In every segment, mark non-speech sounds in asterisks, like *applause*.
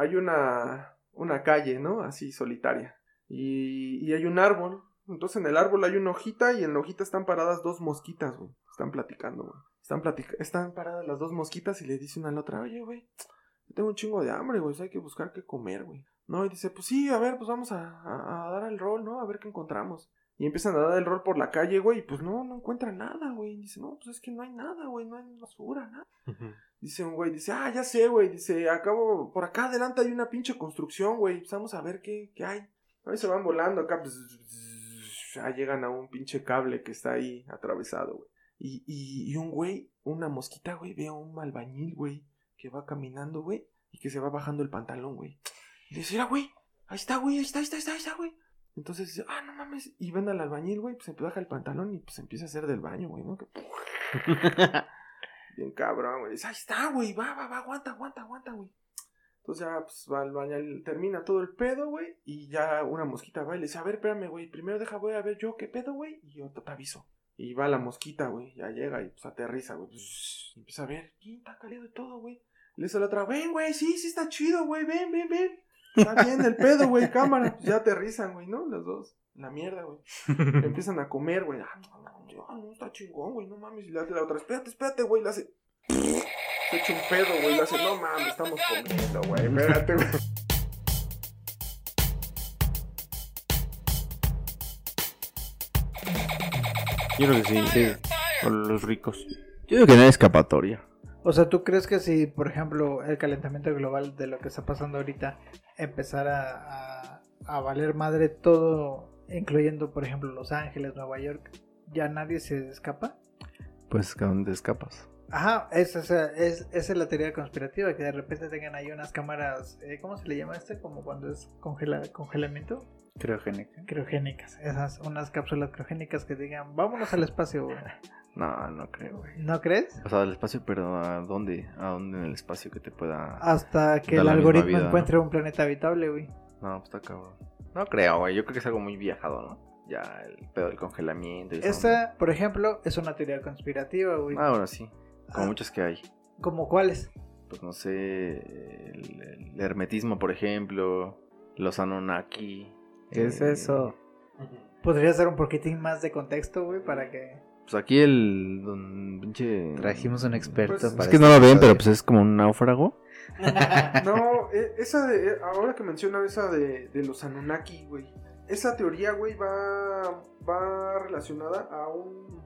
hay una, una calle, ¿no? Así solitaria. Y, y hay un árbol. Entonces en el árbol hay una hojita y en la hojita están paradas dos mosquitas, güey. Están platicando, güey. Están, están paradas las dos mosquitas y le dice una a la otra, oye, güey, yo tengo un chingo de hambre, güey, hay que buscar qué comer, güey. No, y dice, pues sí, a ver, pues vamos a, a, dar el rol, ¿no? A ver qué encontramos. Y empiezan a dar el rol por la calle, güey, y pues no, no encuentran nada, güey. Dice, no, pues es que no hay nada, güey, no hay basura, nada. Dice un güey, dice, ah, ya sé, güey, dice, acabo, por acá adelante hay una pinche construcción, güey, pues vamos a ver qué, qué hay. A se van volando acá, pues, ya llegan a un pinche cable que está ahí atravesado, güey. Y, y, y un güey, una mosquita, güey, ve a un albañil, güey, que va caminando, güey, y que se va bajando el pantalón, güey. Y dice, mira, güey, ahí está, güey, ahí está, ahí está, ahí está, ahí está, güey. Entonces dice, ah, no mames. Y ven al albañil, güey, pues se baja el pantalón y pues empieza a hacer del baño, güey, ¿no? *laughs* Bien cabrón, güey. Dice, ahí está, güey, va, va, va, aguanta, aguanta, aguanta, güey. Entonces ya, pues va al baño, termina todo el pedo, güey. Y ya una mosquita va y le dice, a ver, espérame, güey. Primero deja, voy a ver yo qué pedo, güey. Y yo te aviso. Y va la mosquita, güey. Ya llega y pues aterriza, güey. Pues, empieza a ver, ¿quién está cálido y todo, güey? Le dice a la otra, ven, güey, sí, sí está chido, güey, ven, ven, ven. Está bien el pedo, güey, cámara. Pues ya aterrizan, güey, ¿no? Los dos. La mierda, güey. *laughs* Empiezan a comer, güey. Ah, no, no, no, está chingón, güey, no mames. Y le hace la otra, espérate, espérate, güey. Le hace. Se echa un pedo, güey. Le hace, no mames, estamos comiendo, güey. Espérate, güey. Yo creo que sí, sí. Por los ricos. Yo creo que no hay escapatoria. O sea, ¿tú crees que si, por ejemplo, el calentamiento global de lo que está pasando ahorita empezara a, valer madre todo, incluyendo, por ejemplo, Los Ángeles, Nueva York, ya nadie se escapa? Pues, ¿a dónde escapas? Ajá, esa es, esa es la teoría conspirativa, que de repente tengan ahí unas cámaras, eh, ¿cómo se le llama este? Como cuando es congela, congelamiento. Criogénicas. Criogénicas, esas, unas cápsulas criogénicas que digan, vámonos al espacio, *laughs* No, no creo, güey. ¿No crees? O sea, al espacio, pero ¿a dónde? ¿A dónde en el espacio que te pueda... Hasta que el algoritmo encuentre un planeta habitable, güey. No, pues está cabrón. No creo, güey. Yo creo que es algo muy viajado, ¿no? Ya, el pedo del congelamiento y Esta, por ejemplo, es una teoría conspirativa, güey. Ah, bueno, sí. Como ah. muchas que hay. ¿Como cuáles? Pues no sé, el, hermetismo, por ejemplo, los Anunnaki. ¿Qué es eso? ¿Podría ser un poquitín más de contexto, güey, para que pues aquí el don pinche. Trajimos un experto pues, para. Es que no lo ven, pero pues es como un náufrago. *laughs* no, e, esa de. E, ahora que menciona esa de, de los Anunnaki, güey. Esa teoría, güey, va, va relacionada a un,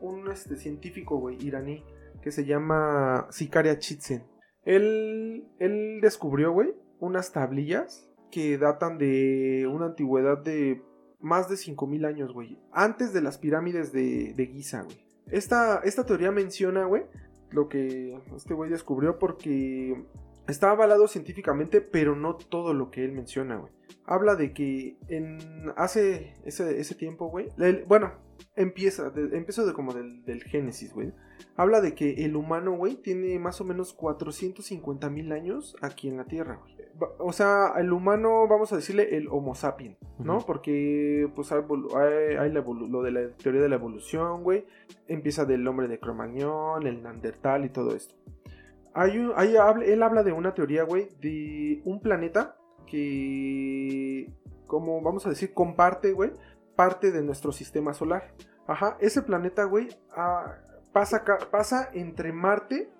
un este, científico, güey, iraní, que se llama Sikaria Chitzen. Él, él descubrió, güey, unas tablillas que datan de una antigüedad de más de 5000 años, güey. Antes de las pirámides de, de Giza, güey. Esta, esta teoría menciona, güey, lo que este güey descubrió porque está avalado científicamente, pero no todo lo que él menciona, güey. Habla de que en hace ese, ese tiempo, güey. Bueno, empieza, de, de como del, del Génesis, güey. Habla de que el humano, güey, tiene más o menos 450 mil años aquí en la Tierra, güey o sea, el humano, vamos a decirle el Homo sapien, ¿no? Porque, pues, hay, lo de la teoría de la evolución, güey. Empieza del hombre de Cromañón, el Neandertal y todo esto. Hay un, él habla de una teoría, güey, de un planeta que, como vamos a decir, comparte, güey, parte de nuestro sistema solar. Ajá, ese planeta, güey, ah, pasa, pasa entre Marte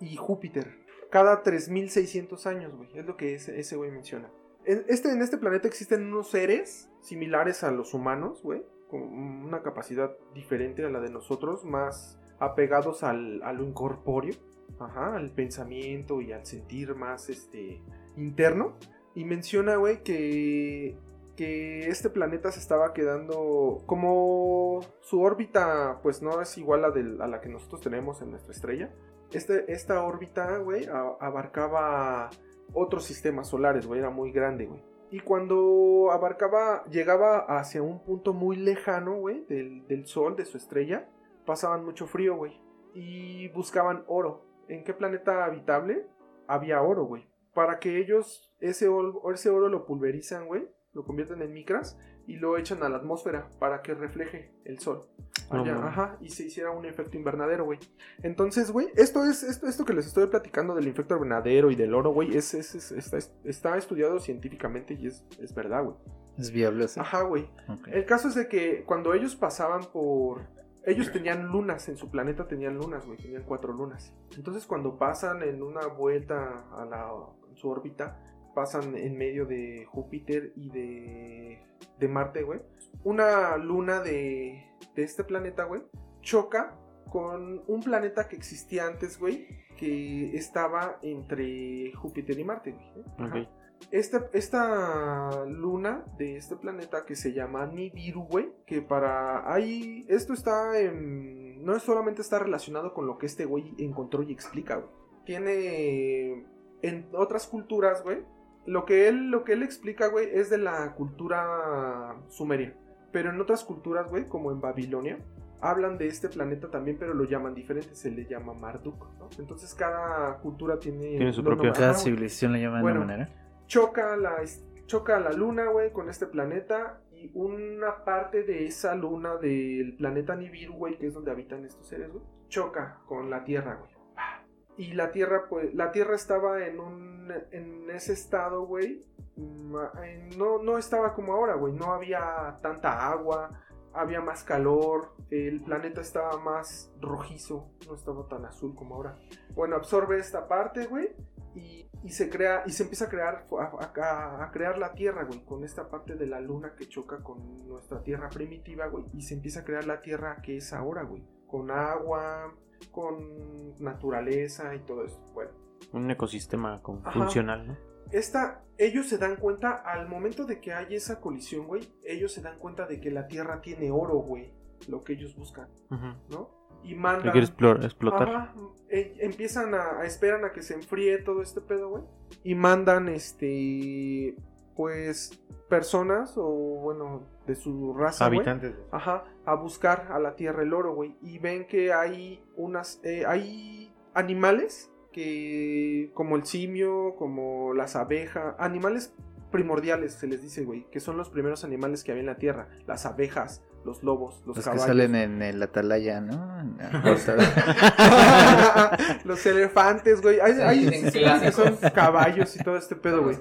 y Júpiter cada 3600 años, güey. Es lo que ese, güey menciona. En este, en este planeta existen unos seres similares a los humanos, güey. Con una capacidad diferente a la de nosotros, más apegados al, lo incorpóreo. Ajá, al pensamiento y al sentir más este interno. Y menciona, güey, que, que este planeta se estaba quedando como su órbita, pues no es igual a, a la que nosotros tenemos en nuestra estrella este, esta órbita, güey, abarcaba otros sistemas solares, güey, era muy grande, güey. Y cuando abarcaba, llegaba hacia un punto muy lejano, güey, del, sol, de su estrella, pasaban mucho frío, güey. Y buscaban oro. ¿En qué planeta habitable? Había oro, güey. Para que ellos ese oro, ese oro lo pulverizan, güey, lo convierten en micras y lo echan a la atmósfera para que refleje el sol. Allá, ajá, y se hiciera un efecto invernadero, güey. Entonces, güey, esto es esto, esto que les estoy platicando del efecto invernadero y del oro, güey, es, es- es- está, está estudiado científicamente y es, es verdad, güey. Es viable, sea. Ajá, güey. Ok. El caso es de que cuando ellos pasaban por... Ellos tenían lunas, en su planeta tenían lunas, güey, tenían cuatro lunas. Entonces cuando pasan en una vuelta a la, en su órbita, pasan en medio de Júpiter y de, de Marte, güey. Una luna de, de este planeta, güey, choca con un planeta que existía antes, güey, que estaba entre Júpiter y Marte, güey. Ajá. Ok. Esta, luna de este planeta que se llama Nibiru, güey, que para ahí, esto está en, no es solamente está relacionado con lo que este güey encontró y explica, güey. Tiene en otras culturas, güey, lo que él, lo que él explica, güey, es de la cultura sumeria. Pero en otras culturas, güey, como en Babilonia, hablan de este planeta también, pero lo llaman diferente, se le llama Marduk, ¿no? Entonces cada cultura tiene, Tiene su nombre. Cada civilización le llama Bueno. de una manera. choca la, choca la luna, güey, con este planeta y una parte de esa luna del planeta Nibiru, güey, que es donde habitan estos seres, güey, choca con la Tierra, güey. Y la Tierra, pues, la Tierra estaba en un, en ese estado, güey, no, no estaba como ahora, güey, no había tanta agua, había más calor, el planeta estaba más rojizo, no estaba tan azul como ahora. Bueno, absorbe esta parte, güey, y, y se crea y se empieza a crear a- a crear la tierra güey con esta parte de la luna que choca con nuestra tierra primitiva güey y se empieza a crear la tierra que es ahora güey con agua con naturaleza y todo eso bueno Un ecosistema Ajá. funcional, ¿no? esta ellos se dan cuenta al momento de que hay esa colisión güey ellos se dan cuenta de que la tierra tiene oro güey lo que ellos buscan no y mandan quiere explotar. Ajá, e- empiezan a, a esperan a que se enfríe todo este pedo, güey. Y mandan, este, pues, personas o, bueno, de su raza. Habitantes. Ajá, a buscar a la Tierra el oro, güey. Y ven que hay unas, eh, hay animales que, como el simio, como las abejas, animales primordiales se les dice, güey, que son los primeros animales que había en la Tierra. Las abejas, los lobos, los, Los que caballos. salen en el Atalaya, ¿no? *laughs* Los elefantes, güey. Hay, hay que son caballos y todo este pedo, güey.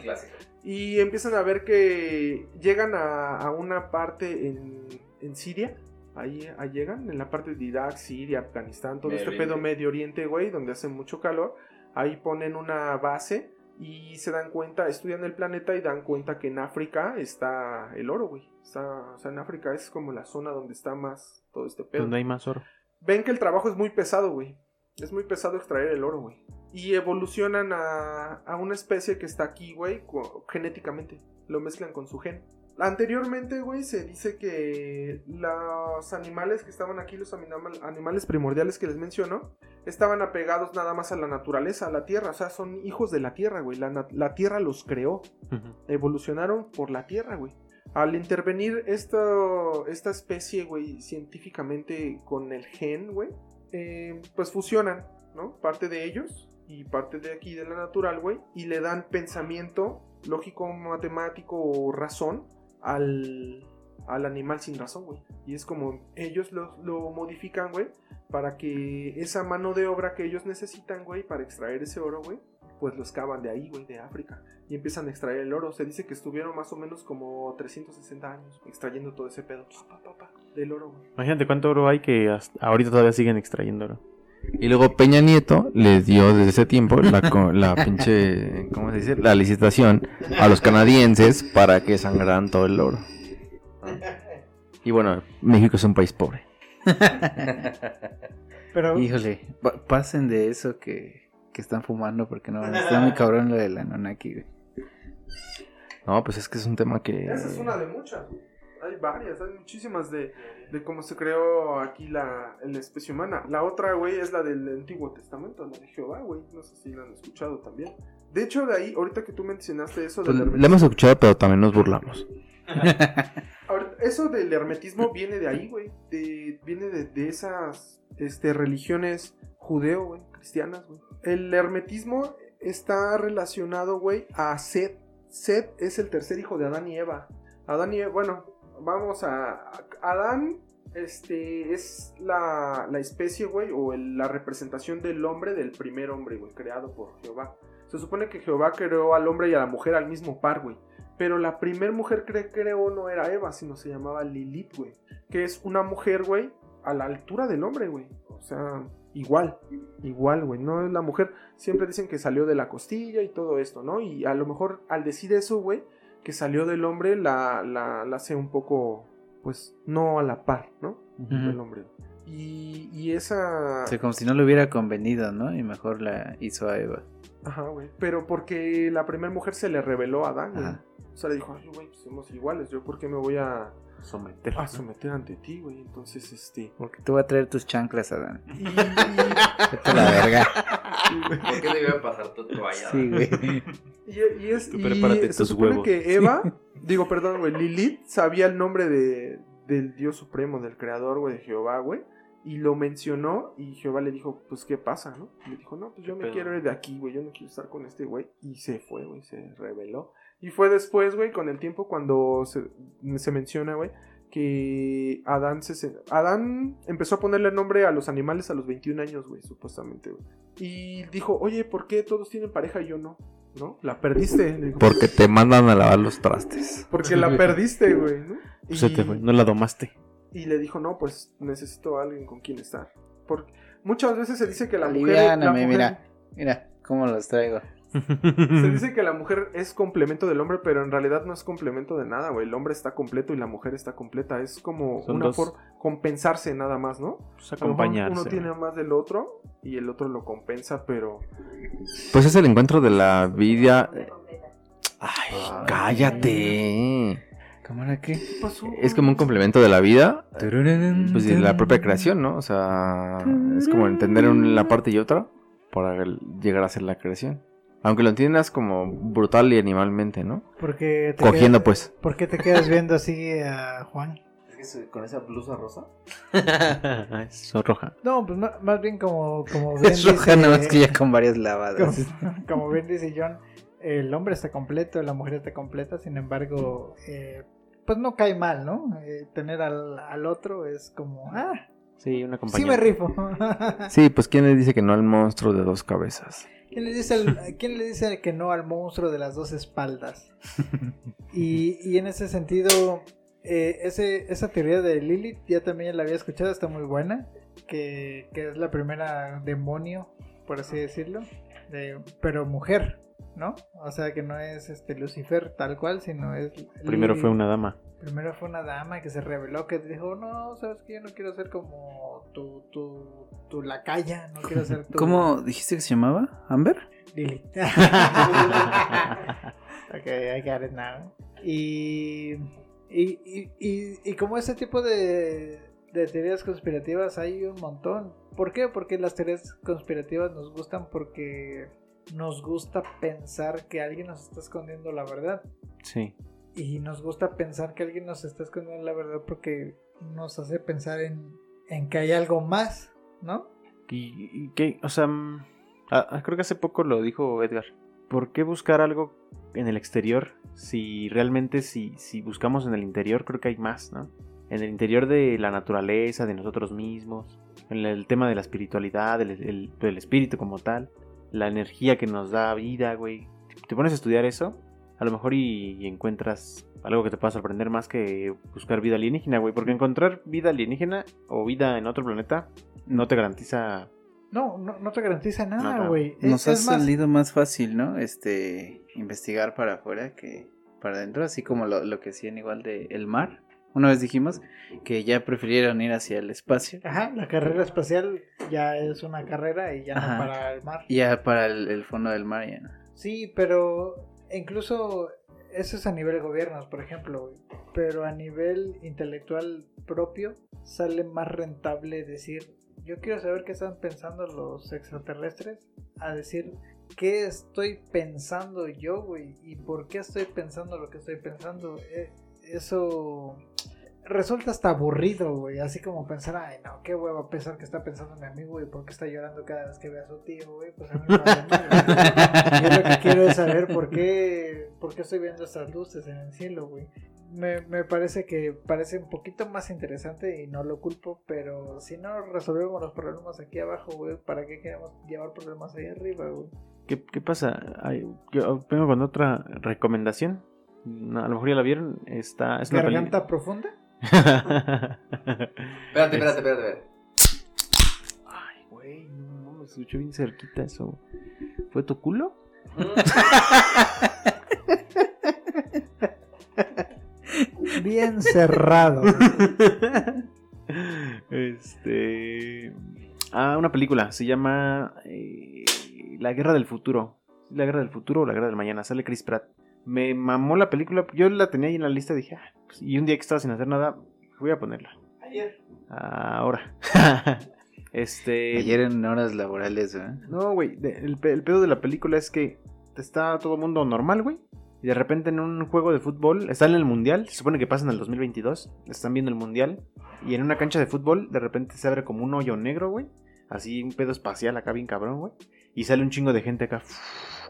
Y empiezan a ver que llegan a, a una parte en, en Siria. Ahí, ahí llegan, en la parte de Irak, Siria, Afganistán, todo Medio este Oriente. pedo Medio Oriente, güey, donde hace mucho calor. Ahí ponen una base y se dan cuenta, estudian el planeta y dan cuenta que en África está el oro, güey. Está, o sea, en África es como la zona donde está más todo este pedo Donde hay más oro. ven que el trabajo es muy pesado, güey. Es muy pesado extraer el oro, güey. Y evolucionan a, a una especie que está aquí, güey, genéticamente. Lo mezclan con su gen. Anteriormente, güey, se dice que los animales que estaban aquí, los animal- animales primordiales que les menciono, estaban apegados nada más a la naturaleza, a la tierra. O sea, son hijos de la tierra, güey. La, la tierra los creó evolucionaron por la Tierra, güey. Al intervenir esto, esta especie, güey, científicamente con el gen, güey, eh, pues fusionan, ¿no? Parte de ellos y parte de aquí de la natural, güey, y le dan pensamiento lógico, matemático o razón al, al animal sin razón, güey. Y es como ellos lo, lo modifican, güey, para que esa mano de obra que ellos necesitan, güey, para extraer ese oro, güey, pues lo excavan de ahí, güey, de África y empiezan a extraer el oro. Se dice que estuvieron más o menos como 360 años extrayendo todo ese pedo pa, pa, pa, del oro, güey. Imagínate cuánto oro hay que hasta ahorita todavía siguen extrayendo oro. Y luego Peña Nieto les dio desde ese tiempo la, co- *laughs* la pinche, ¿cómo se dice? La licitación a los canadienses para que sangraran todo el oro. Y bueno, México es un país pobre. *laughs* Pero Híjole, pa- pasen de eso que, que están fumando porque no, está muy *laughs* cabrón lo de la Anunnaki, güey. No, pues es que es un tema que... Esa es una de muchas. güey. Hay varias, hay muchísimas de, de cómo se creó aquí la, la especie humana. La otra, güey, es la del Antiguo Testamento, la de Jehová, güey. No sé si la han escuchado también. De hecho, de ahí, ahorita que tú mencionaste eso Pues, del la hemos escuchado, pero también nos burlamos. *laughs* Eso del hermetismo viene de ahí, güey. De- viene de, de esas este, religiones judeo, güey, cristianas, güey. El hermetismo está relacionado, güey, a Seth. Seth es el tercer hijo de Adán y Eva. Adán y Eva, bueno, vamos a... Adán este, es la, la especie, güey, o la representación del hombre, del primer hombre, güey, creado por Jehová. Se supone que Jehová creó al hombre y a la mujer al mismo par, güey. Pero la primer mujer que creó no era Eva, sino se llamaba Lilith, güey. Que es una mujer, güey, a la altura del hombre, güey. O sea, igual, igual, güey. No es la mujer. Siempre dicen que salió de la costilla y todo esto, ¿no? Y a lo mejor al decir eso, güey, que salió del hombre, la, la, la hace un poco, pues, no a la par, ¿no? Del Ujú. hombre. Y, y esa... O sea, como si no le hubiera convenido, ¿no? Y mejor la hizo a Eva. Ajá, güey. Pero porque la primera mujer se le reveló a Adán, güey. O sea, le dijo, ay, güey, pues somos iguales. Yo, ¿por qué me voy a, Someter. a someter ante ti, güey? Entonces, este... Porque tú vas a traer tus chanclas, Adán. Y, Vete a la verga. ¿Por qué debía pasar tu toalla? Sí, güey. Y, y es, Tú y prepárate tus huevos. que Eva, digo, perdón, güey, Lilith sabía el nombre de, del Dios Supremo, del Creador, güey, de Jehová, güey. Y lo mencionó y Jehová le dijo, pues, ¿qué pasa, no? Y le dijo, no, pues yo me pedo? quiero ir de aquí, güey, yo no quiero estar con este güey. Y se fue, güey, se reveló. Y fue después, güey, con el tiempo cuando se, se menciona, güey, que Adán se, se- Adán empezó a ponerle nombre a los animales a los 21 años, güey, supuestamente, güey. Y dijo, oye, ¿por qué todos tienen pareja y yo no? ¿No? La perdiste. dijo. Porque te mandan a lavar los trastes. Porque la perdiste, güey, ¿no? Y, Se te fue, no la domaste. y le dijo, no, pues necesito a alguien con quien estar. Porque muchas veces se dice que la mujer... La mujer- mira. Mira cómo los traigo. Se *laughs* dice que la mujer es complemento del hombre, pero en realidad no es complemento de nada, güey. El hombre está completo y la mujer está completa. Es como Son una dos. por compensarse nada más, ¿no? Pues acompañarse. Uno tiene más del otro y el otro lo compensa, pero... Pues es el encuentro de la vida. Ay, Ay. cállate. ¿Cómo era qué? ¿Qué pasó? Es como un complemento de la vida. Pues de la propia creación, ¿no? O sea, es como entender una parte y otra para llegar a ser la creación. Aunque lo entiendas como brutal y animalmente, ¿no? Porque te Cogiendo, quedas- pues. ¿Por qué te quedas viendo así a Juan? Con esa blusa rosa. *laughs* es roja. No, pues más bien como, como bien *laughs* Es roja, dice- nada más que ya con varias como, lavadas. como *laughs* bien dice John, el hombre está completo, la mujer está completa, sin embargo, eh, pues no cae mal, ¿no? Eh, tener al, al otro es como, ah, Sí, una sí compañía. me rifo. Sí, pues ¿quién le dice que no al monstruo de dos cabezas? ¿Quién le, dice ¿Quién le dice que no al monstruo de las dos espaldas? *laughs* Y, y en ese sentido, eh, ese, esa teoría de Lilith ya también la había escuchado, está muy buena, que, que es la primera demonio, por así decirlo, de- pero mujer, ¿no? O sea que no es este Lucifer tal cual, sino es... Primero fue una dama. Primero fue una dama que se reveló, que dijo, no, sabes que yo no quiero ser como tu, tu, tu lacaya, no quiero ser *laughs* tu... ¿Cómo dijiste que se llamaba? ¿Amber? Lilith. *laughs* *laughs* ok, I got it now. Y, y, y, y, y como ese tipo de, de teorías conspirativas hay un montón. ¿Por qué? Porque las teorías conspirativas nos gustan porque nos gusta pensar que alguien nos está escondiendo la verdad. Sí. Y nos gusta pensar que alguien nos está escondiendo la verdad porque nos hace pensar en, en que hay algo más, ¿no? ¿Y, y qué? O sea, mm, ah, ah, creo que hace poco lo dijo Edgar. ¿Por qué buscar algo en el exterior si realmente si, si buscamos en el interior creo que hay más, ¿no? En el interior de la naturaleza, de nosotros mismos, en el tema de la espiritualidad, del, el- del espíritu como tal, la energía que nos da vida, güey. Te pones a estudiar eso, a lo mejor y, y encuentras algo que te pueda sorprender más que buscar vida alienígena, güey. Porque encontrar vida alienígena o vida en otro planeta no te garantiza No, no, no te garantiza nada, no. güey. Es- Nos ha es más- salido más fácil, ¿no? Este, investigar para afuera que para adentro, así como lo, lo que hacían igual de el mar. Una vez dijimos que ya prefirieron ir hacia el espacio. Ajá, la carrera espacial ya es una carrera y ya Ajá. no para el mar. Ya para el, el fondo del mar ya no. Sí, pero incluso eso es a nivel gobiernos, por ejemplo, güey. pero a nivel intelectual propio sale más rentable decir, yo quiero saber qué están pensando los extraterrestres, a decir qué estoy pensando yo, güey, y por qué estoy pensando lo que estoy pensando. Eh, eso resulta hasta aburrido, güey. Así como pensar, ay, no, qué hueva pensar que está pensando mi amigo y por qué está llorando cada vez que ve a su tío, güey. Pues a mí me vale. Yo lo que quiero es saber por qué, por qué estoy viendo estas luces en el cielo, güey. me, me parece que parece un poquito más interesante y no lo culpo, pero si no resolvemos los problemas aquí abajo, güey, ¿para qué queremos llevar problemas ahí arriba, güey? ¿Qué, qué pasa? Ay, yo vengo con otra recomendación. No, a lo mejor ya la vieron. Está, es una ¿Garganta profunda? Espérate, espérate, espérate. espérate. Ay, güey, no, me escuchó bien cerquita eso. ¿Fue tu culo? *laughs* Bien cerrado. este. Ah, una película. Se llama eh, La Guerra del Futuro. La Guerra del Futuro o La Guerra del Mañana. Sale Chris Pratt. Me mamó la película. Yo la tenía ahí en la lista. Dije, ah, pues, y un día que estaba sin hacer nada, voy a ponerla. Ayer. Ahora. *laughs* este. Ayer en horas laborales, ¿eh? No, güey. El, pe- el pedo de la película es que está todo el mundo normal, güey. Y de repente en un juego de fútbol, están en el mundial, se supone que pasa en el 2022, están viendo el mundial. Y en una cancha de fútbol, de repente se abre como un hoyo negro, güey. Así un pedo espacial acá bien cabrón, güey. Y sale un chingo de gente acá,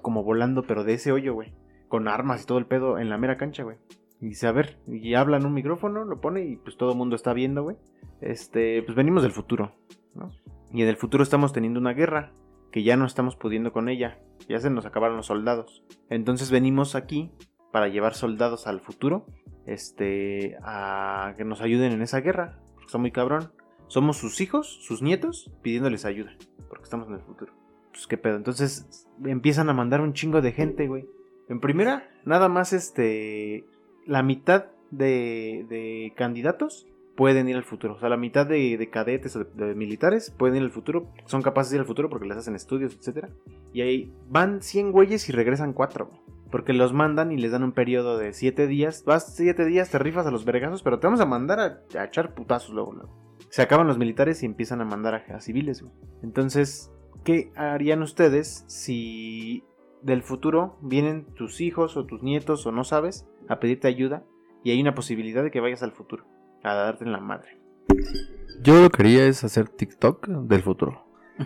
como volando, pero de ese hoyo, güey. Con armas y todo el pedo en la mera cancha, güey. Y dice, a ver, y habla en un micrófono, lo pone y pues todo el mundo está viendo, güey. Este, pues venimos del futuro, ¿no? Y en el futuro estamos teniendo una guerra que ya no estamos pudiendo con ella. Ya se nos acabaron los soldados. Entonces venimos aquí para llevar soldados al futuro. Este, a que nos ayuden en esa guerra. Porque está muy cabrón. Somos sus hijos, sus nietos, pidiéndoles ayuda. Porque estamos en el futuro. Pues qué pedo. Entonces empiezan a mandar un chingo de gente, güey. En primera, nada más este. La mitad de, de candidatos pueden ir al futuro. O sea, la mitad de, de cadetes o de, militares pueden ir al futuro. Son capaces de ir al futuro porque les hacen estudios, etcétera. Y ahí van 100 güeyes y regresan 4. Porque los mandan y les dan un periodo de 7 días. Vas 7 días, te rifas a los vergazos, pero te vamos a mandar a, echar putazos luego, luego. Se acaban los militares y empiezan a mandar a, a civiles, güey. Entonces, ¿qué harían ustedes si del futuro vienen tus hijos o tus nietos o no sabes a pedirte ayuda y hay una posibilidad de que vayas al futuro a darte en la madre? Yo lo que quería es hacer TikTok del futuro. *laughs*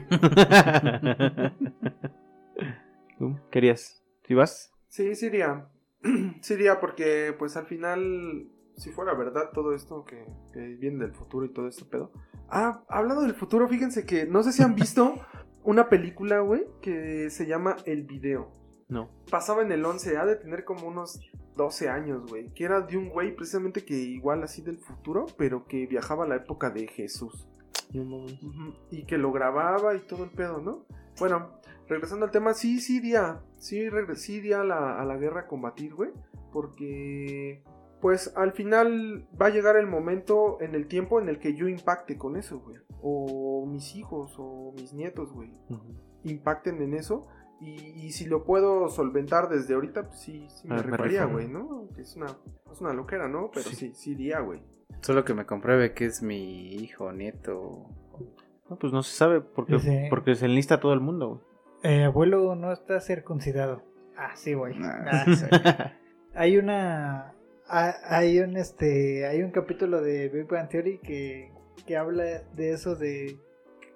¿Tú querías? ¿Sí vas? Sí, sí iría. *clears throat* sí iría porque, pues al final, si fuera verdad todo esto que, que viene del futuro y todo este pedo. Ah, hablando del futuro, fíjense que no sé si han visto *laughs* una película, güey, que se llama El Video. No. Pasaba en el 11, ha de tener como unos 12 años, güey. Que era de un güey precisamente que igual así del futuro, pero que viajaba a la época de Jesús. Y que lo grababa y todo el pedo, ¿no? Bueno, regresando al tema, sí, sí iría. Sí, sí iría a la, a la guerra a combatir, güey. Porque, pues al final va a llegar el momento en el tiempo en el que yo impacte con eso, güey. O mis hijos o mis nietos, güey. impacten en eso. Y, y si lo puedo solventar desde ahorita, pues sí, sí me Ah, me rifaría, rifo. güey, ¿no? Que es una, es una loquera, ¿no? Pero Sí. sí, sí iría, güey. Solo que me compruebe que es mi hijo, nieto. No, pues no se sabe porque, Sí. porque se enlista todo el mundo. güey. Eh, abuelo no está circuncidado. Ah, sí, güey. Nah, Ah. sí. *laughs* Hay una. Ha- Hay un este. Hay un capítulo de Big Bang Theory que, que habla de eso de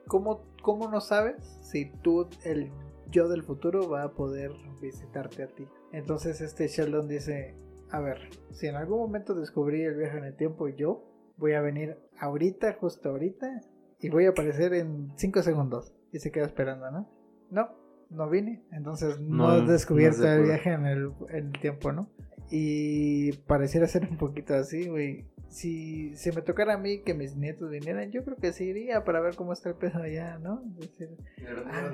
cómo, cómo no sabes si tú, el yo del futuro, va a poder visitarte a ti. Entonces este Sheldon dice, a ver, si en algún momento descubrí el viaje en el tiempo yo, voy a venir ahorita, justo ahorita, y voy a aparecer en 5 segundos. Y se queda esperando, ¿no? No, no vine. Entonces no, No, has descubierto no el viaje en el, en el tiempo, ¿no? Y pareciera ser un poquito así, güey. Si, si me tocara a mí que mis nietos vinieran, yo creo que sí iría para ver cómo está el pedo allá, ¿no? Es decir, ah,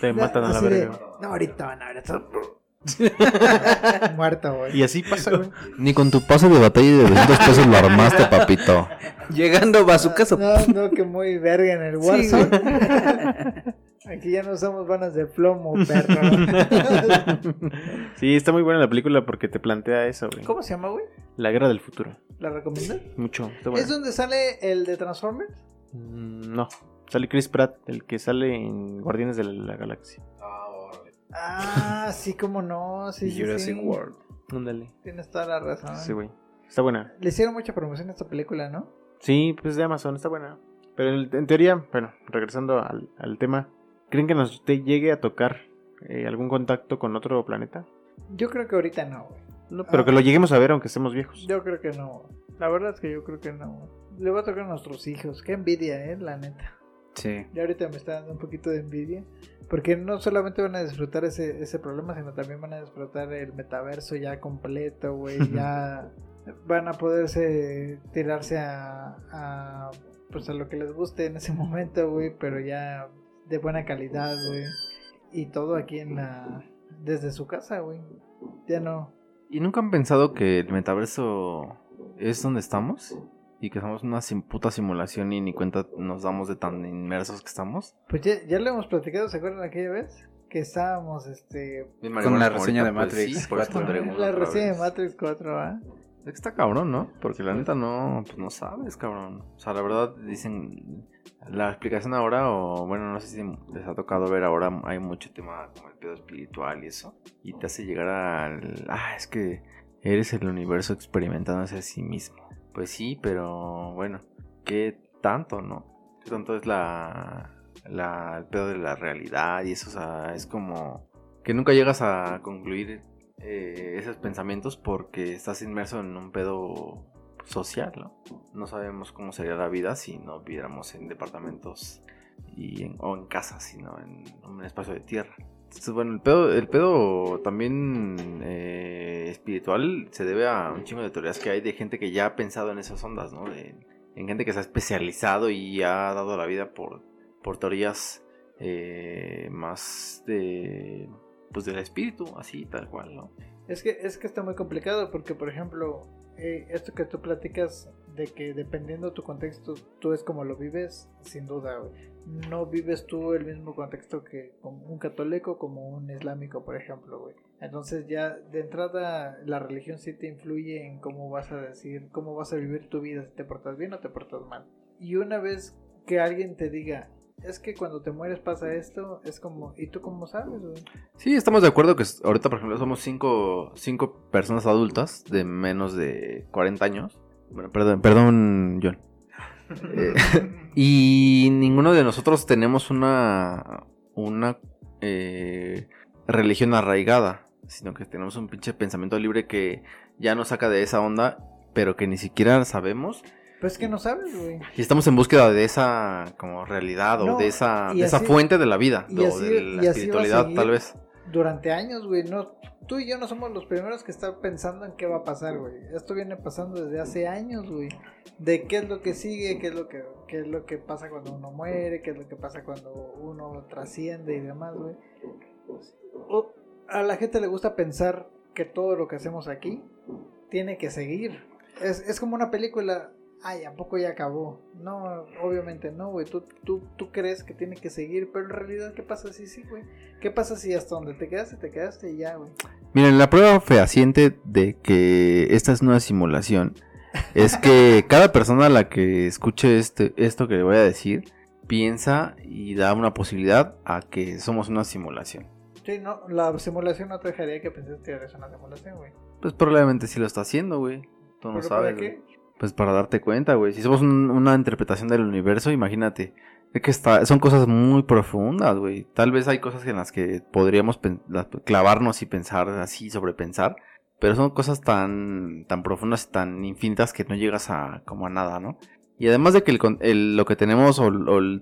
Te matan a la verga. no, ahorita van a ver esto. *laughs* Muerto, güey. Y así pasa, güey. Ni con tu pase de batalla de 200 pesos lo armaste, papito. Llegando a su casa. No, no, que muy verga en el Sí, Warzone. *laughs* Aquí ya no usamos vanas de plomo, perro. *laughs* Sí, está muy buena la película porque te plantea eso, güey. ¿Cómo se llama, güey? La guerra del futuro. ¿La recomiendas? Mucho. Está ¿Es donde sale el de Transformers? Mm, No. Sale Chris Pratt, el que sale en Guardianes de la, la Galaxia. Ah, sí, cómo no. Sí, sí, Jurassic sí. World. Ándale. Tienes toda la razón. Sí, güey. Está buena. Le hicieron mucha promoción a esta película, ¿no? Sí, pues de Amazon, está buena. Pero en, en teoría, bueno, regresando al, al tema, ¿creen que nos te llegue a tocar eh, algún contacto con otro planeta? Yo creo que ahorita no, güey. No, pero Ah. que lo lleguemos a ver aunque estemos viejos. Yo creo que no. La verdad es que yo creo que no. Le va a tocar a nuestros hijos. Qué envidia, eh, la neta. Sí. Ya ahorita me está dando un poquito de envidia. Porque no solamente van a disfrutar ese, ese problema, sino también van a disfrutar el metaverso ya completo, güey. *laughs* ya van a poderse tirarse a, a, pues a lo que les guste en ese *laughs* momento, güey. Pero ya de buena calidad, güey. Y todo aquí en la... Desde su casa, güey. Ya no... ¿Y nunca han pensado que el metaverso es donde estamos? Y que somos una sim- puta simulación y ni cuenta nos damos de tan inmersos que estamos. Pues ya, ya lo hemos platicado, ¿se acuerdan aquella vez? Que estábamos, este... Con la reseña de Matrix por eso 4, te pregunto La reseña de. Matrix 4, ¿ah? Está cabrón, ¿no? Porque la neta no, pues no sabes, cabrón. O sea, la verdad dicen la explicación ahora, o bueno, no sé si les ha tocado ver ahora, hay mucho tema como el pedo espiritual y eso. Y te hace llegar al, ah, es que eres el universo experimentándose a sí mismo. Pues sí, pero bueno, ¿qué tanto, no? ¿Qué tanto es la, la, el pedo de la realidad y eso? O sea, es como que nunca llegas a concluir eh, esos pensamientos porque estás inmerso en un pedo social, ¿no? No sabemos cómo sería la vida si no viviéramos en departamentos o en casas, sino en un espacio de tierra. Entonces, bueno, el pedo, el pedo también eh, espiritual se debe a un chingo de teorías que hay de gente que ya ha pensado en esas ondas, ¿no? De- en gente que se ha especializado y ha dado la vida por, por teorías eh, más de pues del espíritu, así tal cual, ¿no? Es que, es que está muy complicado porque, por ejemplo, eh, esto que tú platicas de que dependiendo tu contexto, tú es como lo vives, sin duda. No vives tú el mismo contexto que como un católico como un islámico, por ejemplo, güey. Entonces ya de entrada la religión sí te influye en cómo vas a decir, cómo vas a vivir tu vida, si te portas bien o te portas mal. Y una vez que alguien te diga, es que cuando te mueres pasa esto, es como, ¿y tú cómo sabes, güey? Sí, estamos de acuerdo que ahorita, por ejemplo, somos cinco, cinco personas adultas de menos de 40 años. Bueno, perdón, perdón, John. *laughs* Eh, *laughs* y ninguno de nosotros tenemos una, una eh, religión arraigada, sino que tenemos un pinche pensamiento libre que ya nos saca de esa onda, pero que ni siquiera sabemos. Pues es que no sabes, güey. Y estamos en búsqueda de esa como realidad o No, de esa, de esa fuente de la vida, y o de y la así espiritualidad, tal vez. durante años, güey. No, tú y yo no somos los primeros que están pensando en qué va a pasar, güey. Esto viene pasando desde hace años, güey. De qué es lo que sigue, qué es lo que, qué es lo que pasa cuando uno muere, qué es lo que pasa cuando uno trasciende y demás, güey. O- a la gente le gusta pensar que todo lo que hacemos aquí tiene que seguir. Es, es como una película. Ay, ¿a poco ya acabó? No, obviamente no, güey. Tú, tú, tú crees que tiene que seguir, pero en realidad, ¿qué pasa si sí, güey? ¿Qué pasa si hasta donde te quedaste, te quedaste y ya, güey? Miren, la prueba fehaciente de que esta es una simulación es que *laughs* cada persona a la que escuche este, esto que le voy a decir piensa y da una posibilidad a que somos una simulación. Sí, no, la simulación no te dejaría que penses que eres una simulación, güey. Pues probablemente sí lo está haciendo, güey. Tú no ¿Pero para sabes. qué? Pues para darte cuenta, güey. Si somos un- una interpretación del universo, imagínate. Es que está, son cosas muy profundas, güey. Tal vez hay cosas en las que podríamos clavarnos y pensar así, sobrepensar. Pero son cosas tan, tan profundas y tan infinitas que no llegas a como a nada, ¿no? Y además de que lo que tenemos o,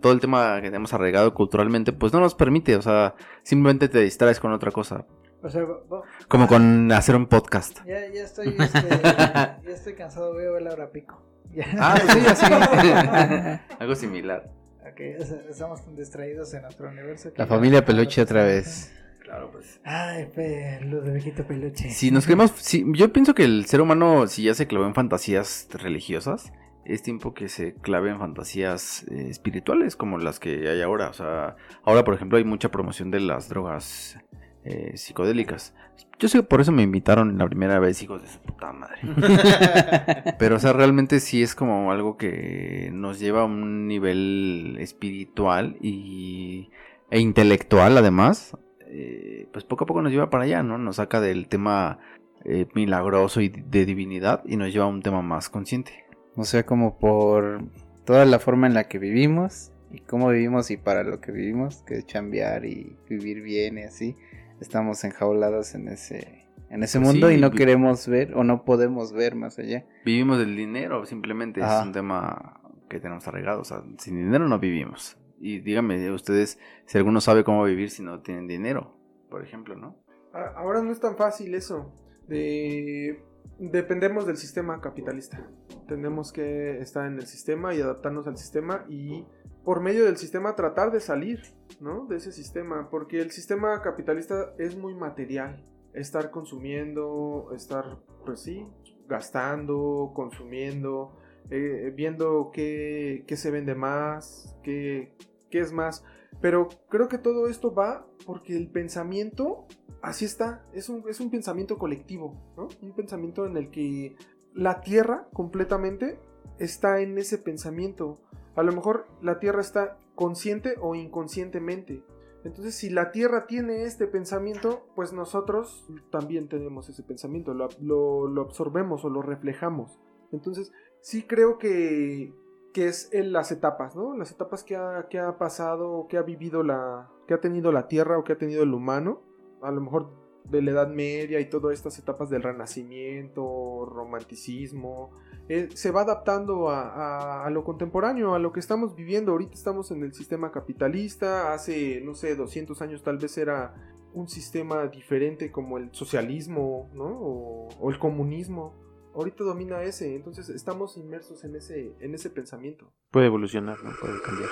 todo el tema que tenemos arraigado culturalmente, pues no nos permite, o sea, simplemente te distraes con otra cosa. O sea, bo- Como con hacer un podcast. ya, ya estoy, *laughs* este, ya estoy cansado, voy a ver la hora pico. *laughs* Ah, sí, así. *laughs* Algo similar. Ok, es- estamos tan distraídos en nuestro universo. que La ya- familia Peluche otra vez. Claro, pues. Ay, pe, Ludoviguito Peluche. Si nos queremos, si, yo pienso que el ser humano, si ya se clavó en fantasías religiosas, es tiempo que se clave en fantasías eh, espirituales como las que hay ahora. O sea, ahora, por ejemplo, hay mucha promoción de las drogas eh, psicodélicas. Yo sé que por eso me invitaron la primera vez, hijos de su puta madre. *laughs* Pero, o sea, realmente sí es como algo que nos lleva a un nivel espiritual y, e intelectual, además. Eh, pues poco a poco nos lleva para allá, ¿no? Nos saca del tema eh, milagroso y de divinidad y nos lleva a un tema más consciente. O sea, como por toda la forma en la que vivimos y cómo vivimos y para lo que vivimos, que es chambear y vivir bien y así, estamos enjaulados en ese en ese Pues mundo sí, y no queremos ver o no podemos ver más allá. Vivimos del dinero, simplemente Ajá. es un tema que tenemos arraigado. O sea, sin dinero no vivimos. Y díganme ustedes si alguno sabe cómo vivir si no tienen dinero, por ejemplo, ¿no? Ahora no es tan fácil eso. De... Dependemos del sistema capitalista. Tenemos que estar en el sistema y adaptarnos al sistema y por medio del sistema tratar de salir, ¿no? De ese sistema. Porque el sistema capitalista es muy material. Estar consumiendo, estar, pues sí, gastando, consumiendo, eh, viendo qué, qué se vende más, qué, qué es más. Pero creo que todo esto va porque el pensamiento así está, es un, es un pensamiento colectivo, ¿no? Un pensamiento en el que la Tierra completamente está en ese pensamiento. A lo mejor la Tierra está consciente o inconscientemente. Entonces, si la Tierra tiene este pensamiento, pues nosotros también tenemos ese pensamiento, lo, lo- absorbemos o lo reflejamos. Entonces, sí creo que, que es en las etapas, ¿no? Las etapas que ha, que ha pasado, que ha vivido la, que ha tenido la Tierra o que ha tenido el humano, a lo mejor de la Edad Media y todas estas etapas del Renacimiento, romanticismo, eh, se va adaptando a, a- lo contemporáneo, a lo que estamos viviendo. Ahorita estamos en el sistema capitalista, hace, no sé, 200 años tal vez era un sistema diferente como el socialismo, ¿no? O, o el comunismo. Ahorita domina ese, entonces estamos inmersos en ese, en ese pensamiento. Puede evolucionar, ¿no? Puede cambiar.